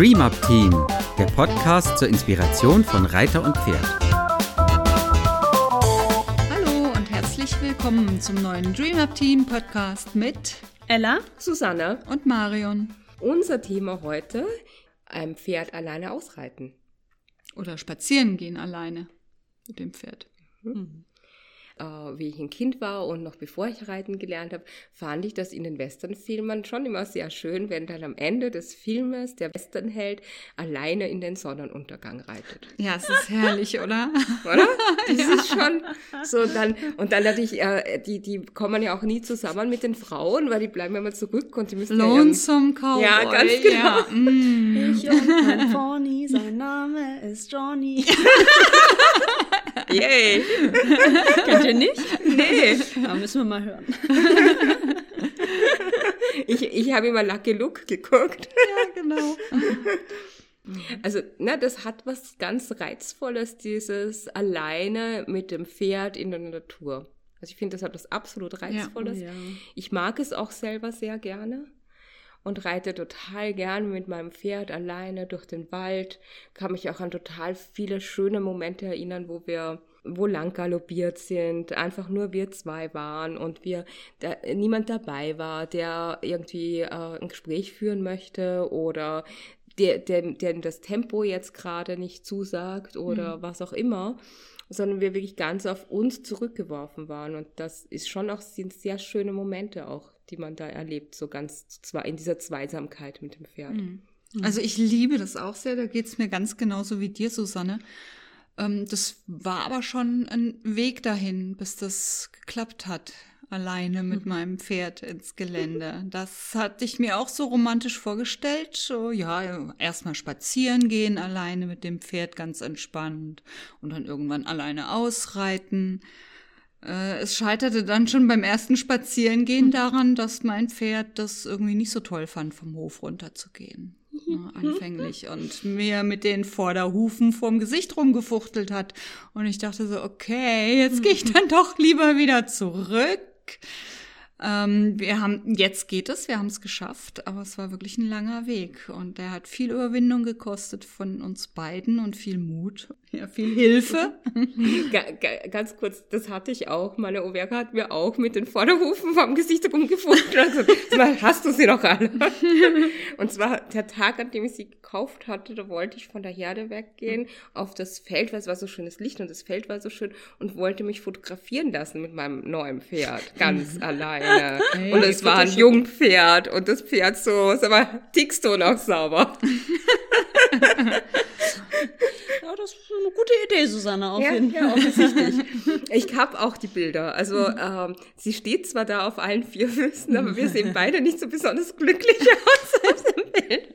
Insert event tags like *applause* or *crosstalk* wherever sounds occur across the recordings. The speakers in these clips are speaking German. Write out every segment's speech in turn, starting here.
Dream Up Team, der Podcast zur Inspiration von Reiter und Pferd. Hallo und herzlich willkommen zum neuen Dream Up Team Podcast mit Ella, Susanne und Marion. Unser Thema heute: ein Pferd alleine ausreiten. Oder spazieren gehen alleine mit dem Pferd. Mhm äh, wie ich ein Kind war und noch bevor ich reiten gelernt habe, fand ich das in den Westernfilmen schon immer sehr schön, wenn dann am Ende des Filmes der Westernheld alleine in den Sonnenuntergang reitet. Ja, es ist herrlich, oder? *laughs* Oder? Das ja. ist schon so dann und dann natürlich äh, die die kommen ja auch nie zusammen mit den Frauen, weil die bleiben immer zurück und die müssen Lonesome ja, Cowboy. Ja, ganz genau. Ja. Mm. Ich und mein Pony, sein Name ist Johnny. *laughs* Yay! Kennt ihr nicht? Nee. *laughs* Ja, müssen wir mal hören. *laughs* ich ich habe immer Lucky Luke geguckt. Ja, genau. *laughs* Also, na, das hat was ganz Reizvolles, dieses alleine mit dem Pferd in der Natur. Also ich finde, das hat was absolut Reizvolles. Ja, oh ja. Ich mag es auch selber sehr gerne und reite total gern mit meinem Pferd alleine durch den Wald. Kann mich auch an total viele schöne Momente erinnern, wo wir wo lang galoppiert sind, einfach nur wir zwei waren und wir da, niemand dabei war, der irgendwie äh, ein Gespräch führen möchte oder der, der, der das Tempo jetzt gerade nicht zusagt oder mhm. was auch immer, sondern wir wirklich ganz auf uns zurückgeworfen waren. Und das ist schon auch sind sehr schöne Momente auch, die man da erlebt, so ganz zwar in dieser Zweisamkeit mit dem Pferd. Mhm. mhm. Also ich liebe das auch sehr, da geht es mir ganz genauso wie dir, Susanne. Ähm, das war aber schon ein Weg dahin, bis das geklappt hat, alleine *laughs* mit meinem Pferd ins Gelände. Das hatte ich mir auch so romantisch vorgestellt. So, ja, erstmal spazieren gehen alleine mit dem Pferd ganz entspannt und dann irgendwann alleine ausreiten. Äh, es scheiterte dann schon beim ersten Spazierengehen hm. daran, dass mein Pferd das irgendwie nicht so toll fand, vom Hof runterzugehen. Ne, anfänglich und mir mit den Vorderhufen vorm Gesicht rumgefuchtelt hat. Und ich dachte so, okay, jetzt gehe ich dann doch lieber wieder zurück. Ähm, wir haben, jetzt geht es, wir haben es geschafft, aber es war wirklich ein langer Weg und der hat viel Überwindung gekostet von uns beiden und viel Mut, *laughs* ja, viel Hilfe. *laughs* ganz kurz, das hatte ich auch. Meine Overga hat mir auch mit den Vorderhufen vom Gesicht rumgefunden. Also, hast du sie noch alle? *laughs* und zwar der Tag, an dem ich sie gekauft hatte, da wollte ich von der Herde weggehen auf das Feld, weil es war so schönes Licht und das Feld war so schön und wollte mich fotografieren lassen mit meinem neuen Pferd, ganz allein. Hey, und es war ein Jungpferd und das Pferd so, sag mal, tickst du noch sauber? Das ist eine gute Idee, Susanne, auf ja, jeden Fall. Ja, offensichtlich. *laughs* ich habe auch die Bilder. Also ähm, sie steht zwar da auf allen vier Füßen, aber wir sehen beide nicht so besonders glücklich *laughs* aus auf dem Bild.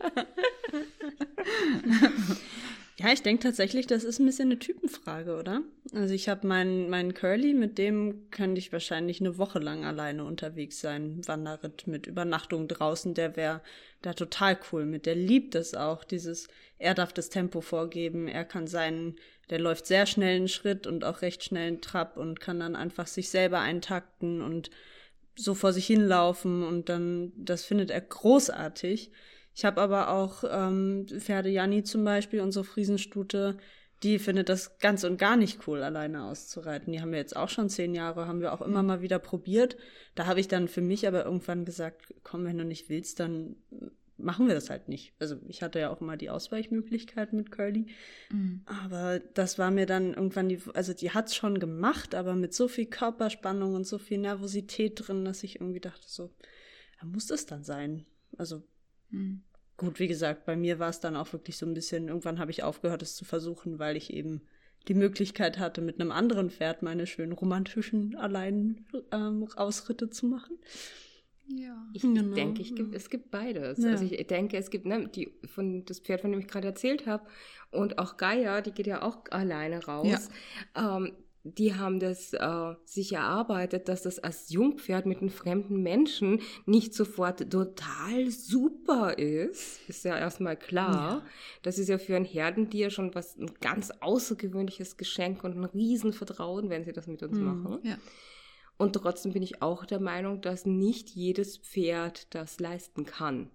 Ja, ich denke tatsächlich, das ist ein bisschen eine Typenfrage, oder? Also ich habe meinen meinen Curly, mit dem könnte ich wahrscheinlich eine Woche lang alleine unterwegs sein, Wanderritt mit Übernachtung draußen, der wäre da total cool mit. Der liebt es auch, dieses, er darf das Tempo vorgeben, er kann seinen, der läuft sehr schnell einen Schritt und auch recht schnell einen Trab und kann dann einfach sich selber eintakten und so vor sich hinlaufen und dann, das findet er großartig. Ich habe aber auch ähm, Pferde Janni zum Beispiel, unsere Friesenstute, die findet das ganz und gar nicht cool, alleine auszureiten. Die haben wir jetzt auch schon zehn Jahre, haben wir auch immer mal wieder probiert. Da habe ich dann für mich aber irgendwann gesagt, komm, wenn du nicht willst, dann machen wir das halt nicht. Also ich hatte ja auch immer die Ausweichmöglichkeit mit Curly. Mhm. Aber das war mir dann irgendwann die, also die hat's schon gemacht, aber mit so viel Körperspannung und so viel Nervosität drin, dass ich irgendwie dachte, so, da muss das dann sein. Also Mhm. Gut, wie gesagt, bei mir war es dann auch wirklich so ein bisschen, irgendwann habe ich aufgehört, es zu versuchen, weil ich eben die Möglichkeit hatte, mit einem anderen Pferd meine schönen romantischen allein ähm, Ausritte zu machen. Ja. Ich genau. denke, ich, es gibt beides. Ja. Also ich denke, es gibt ne, die von das Pferd, von dem ich gerade erzählt habe, und auch Gaia, die geht ja auch alleine raus. Ja. Ähm, die haben das äh, sich erarbeitet, dass das als Jungpferd mit einem fremden Menschen nicht sofort total super ist. Ist ja erstmal klar. Ja. Das ist ja für ein Herdentier schon was ein ganz außergewöhnliches Geschenk und ein Riesenvertrauen, wenn sie das mit uns mhm. machen. Ja. Und trotzdem bin ich auch der Meinung, dass nicht jedes Pferd das leisten kann.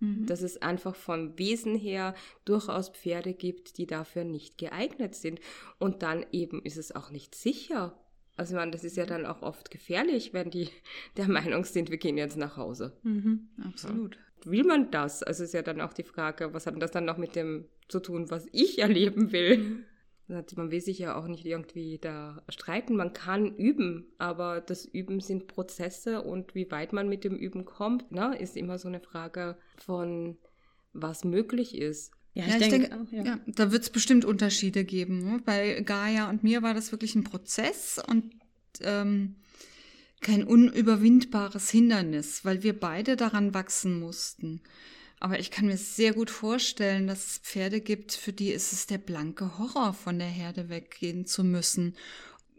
Mhm. Dass es einfach vom Wesen her durchaus Pferde gibt, die dafür nicht geeignet sind. Und dann eben ist es auch nicht sicher. Also man, das ist ja dann auch oft gefährlich, wenn die *laughs* der Meinung sind, wir gehen jetzt nach Hause. Mhm, absolut. Ja. Will man das? Also ist ja dann auch die Frage, was hat das dann noch mit dem zu tun, was ich erleben will? Man will sich ja auch nicht irgendwie da streiten. Man kann üben, aber das Üben sind Prozesse und wie weit man mit dem Üben kommt, ne, ist immer so eine Frage von, was möglich ist. Ja, ich, ja, ich denke, denke ja. ja. da wird es bestimmt Unterschiede geben. Ne? Bei Gaia und mir war das wirklich ein Prozess und ähm, kein unüberwindbares Hindernis, weil wir beide daran wachsen mussten. Aber ich kann mir sehr gut vorstellen, dass es Pferde gibt, für die ist es der blanke Horror, von der Herde weggehen zu müssen.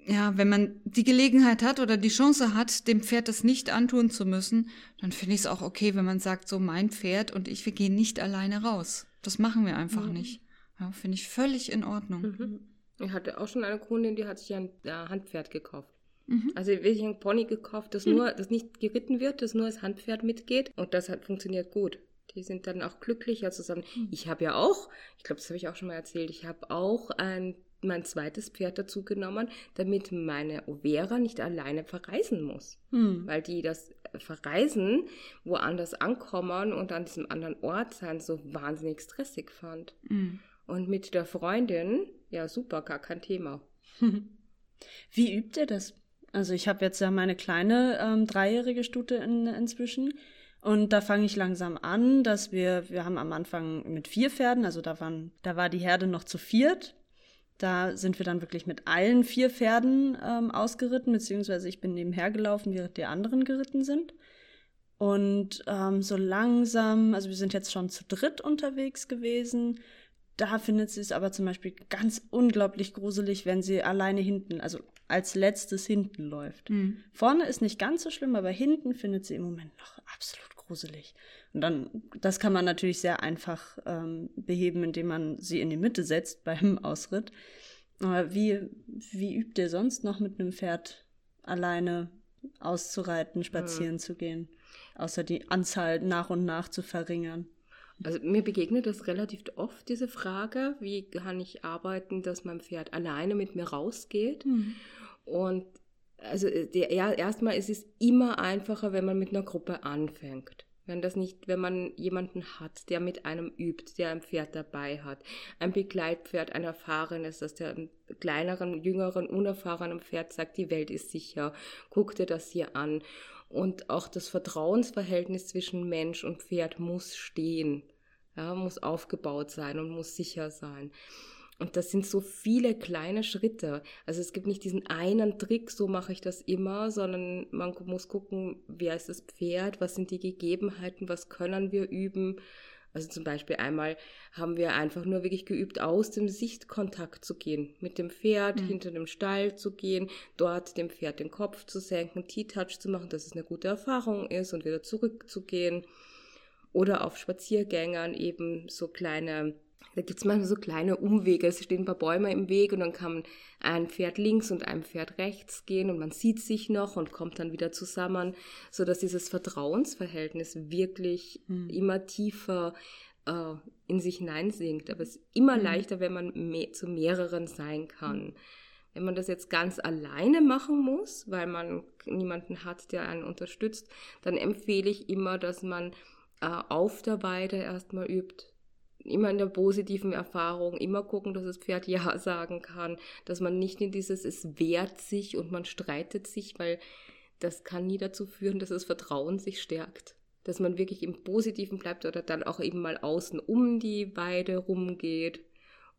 Ja, wenn man die Gelegenheit hat oder die Chance hat, dem Pferd das nicht antun zu müssen, dann finde ich es auch okay, wenn man sagt, so mein Pferd und ich, wir gehen nicht alleine raus. Das machen wir einfach mhm. nicht. Ja, finde ich völlig in Ordnung. Mhm. Ich hatte auch schon eine Kundin, die hat sich ein äh, Handpferd gekauft. Mhm. Also wirklich ein Pony gekauft, das mhm. nur, das nicht geritten wird, das nur als Handpferd mitgeht. Und das hat funktioniert gut. Die sind dann auch glücklicher zusammen. Mhm. Ich habe ja auch, ich glaube, das habe ich auch schon mal erzählt, ich habe auch ein, mein zweites Pferd dazu genommen, damit meine Overa nicht alleine verreisen muss. Mhm. Weil die das Verreisen woanders ankommen und an diesem anderen Ort sein so wahnsinnig stressig fand. Mhm. Und mit der Freundin, ja super, gar kein Thema. *laughs* Wie übt ihr das? Also ich habe jetzt ja meine kleine ähm, dreijährige Stute in, inzwischen. Und da fange ich langsam an, dass wir, wir haben am Anfang mit vier Pferden, also da waren, da war die Herde noch zu viert. Da sind wir dann wirklich mit allen vier Pferden ähm, ausgeritten, beziehungsweise ich bin nebenher gelaufen, während die anderen geritten sind. Und ähm, so langsam, also wir sind jetzt schon zu dritt unterwegs gewesen. Da findet sie es aber zum Beispiel ganz unglaublich gruselig, wenn sie alleine hinten, also als letztes hinten läuft. Mhm. Vorne ist nicht ganz so schlimm, aber hinten findet sie im Moment noch absolut gruselig. Und dann, das kann man natürlich sehr einfach ähm, beheben, indem man sie in die Mitte setzt beim *laughs* Ausritt. Aber wie, wie übt ihr sonst noch mit einem Pferd alleine auszureiten, spazieren mhm. zu gehen? Außer die Anzahl nach und nach zu verringern. Also mir begegnet das relativ oft, diese Frage, wie kann ich arbeiten, dass mein Pferd alleine mit mir rausgeht. Mhm. Und also äh, der, erstmal ist es immer einfacher, wenn man mit einer Gruppe anfängt. Wenn das nicht, wenn man jemanden hat, der mit einem übt, der ein Pferd dabei hat, ein Begleitpferd, ein erfahrenes, dass der kleineren, jüngeren, unerfahrenen Pferd sagt, die Welt ist sicher, guck dir das hier an. Und auch das Vertrauensverhältnis zwischen Mensch und Pferd muss stehen, ja, muss aufgebaut sein und muss sicher sein. Und das sind so viele kleine Schritte. Also es gibt nicht diesen einen Trick, so mache ich das immer, sondern man muss gucken, wer ist das Pferd, was sind die Gegebenheiten, was können wir üben. Also zum Beispiel einmal haben wir einfach nur wirklich geübt, aus dem Sichtkontakt zu gehen, mit dem Pferd mhm. hinter dem Stall zu gehen, dort dem Pferd den Kopf zu senken, T-Touch zu machen, dass es eine gute Erfahrung ist und wieder zurückzugehen. Oder auf Spaziergängern eben so kleine da gibt es manchmal so kleine Umwege. Es stehen ein paar Bäume im Weg und dann kann ein Pferd links und ein Pferd rechts gehen und man sieht sich noch und kommt dann wieder zusammen, so dass dieses Vertrauensverhältnis wirklich mhm. immer tiefer äh, in sich hineinsinkt. Aber es ist immer mhm. leichter, wenn man mehr, zu mehreren sein kann. Mhm. Wenn man das jetzt ganz alleine machen muss, weil man niemanden hat, der einen unterstützt, dann empfehle ich immer, dass man äh, auf der Weide erstmal übt immer in der positiven Erfahrung, immer gucken, dass das Pferd Ja sagen kann, dass man nicht in dieses es wehrt sich und man streitet sich, weil das kann nie dazu führen, dass das Vertrauen sich stärkt. Dass man wirklich im Positiven bleibt oder dann auch eben mal außen um die Weide rumgeht.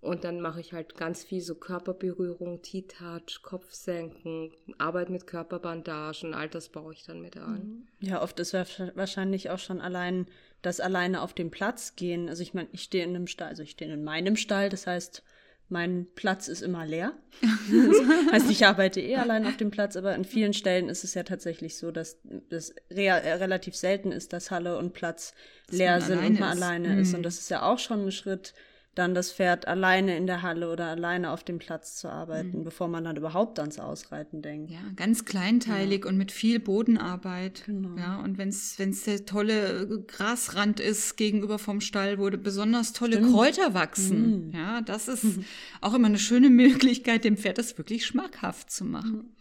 Und dann mache ich halt ganz viel so Körperberührung, T-Touch, Kopfsenken, Arbeit mit Körperbandagen, all das baue ich dann mit an. Ja, oft ist wahrscheinlich auch schon allein das alleine auf den Platz gehen. Also ich meine, ich stehe in einem Stall, also ich stehe in meinem Stall, das heißt, mein Platz ist immer leer. *laughs* das heißt, ich arbeite eh allein auf dem Platz, aber an vielen Stellen ist es ja tatsächlich so, dass es re äh, relativ selten ist, dass Halle und Platz leer sind und man alleine mhm. ist. Und das ist ja auch schon ein Schritt, dann das Pferd alleine in der Halle oder alleine auf dem Platz zu arbeiten, mhm. bevor man dann überhaupt ans Ausreiten denkt. Ja, ganz kleinteilig ja. und mit viel Bodenarbeit. Genau. Ja, und wenn es der tolle Grasrand ist gegenüber vom Stall, wo besonders tolle Stimmt. Kräuter wachsen. Mhm. Ja, das ist mhm. *laughs* auch immer eine schöne Möglichkeit, dem Pferd das wirklich schmackhaft zu machen.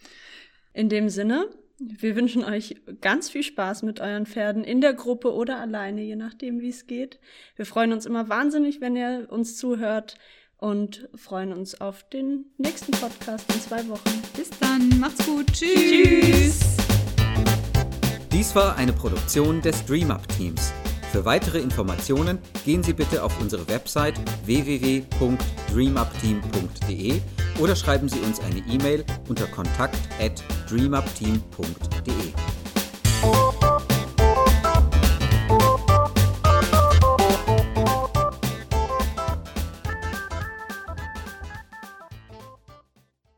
In dem Sinne, wir wünschen euch ganz viel Spaß mit euren Pferden in der Gruppe oder alleine, je nachdem, wie es geht. Wir freuen uns immer wahnsinnig, wenn ihr uns zuhört und freuen uns auf den nächsten Podcast in zwei Wochen. Bis dann, macht's gut, tschüss. tschüss. Dies war eine Produktion des DreamUp Teams. Für weitere Informationen gehen Sie bitte auf unsere Website www.dreamupteam.de oder schreiben Sie uns eine E-Mail unter kontakt@dreamupteam.de.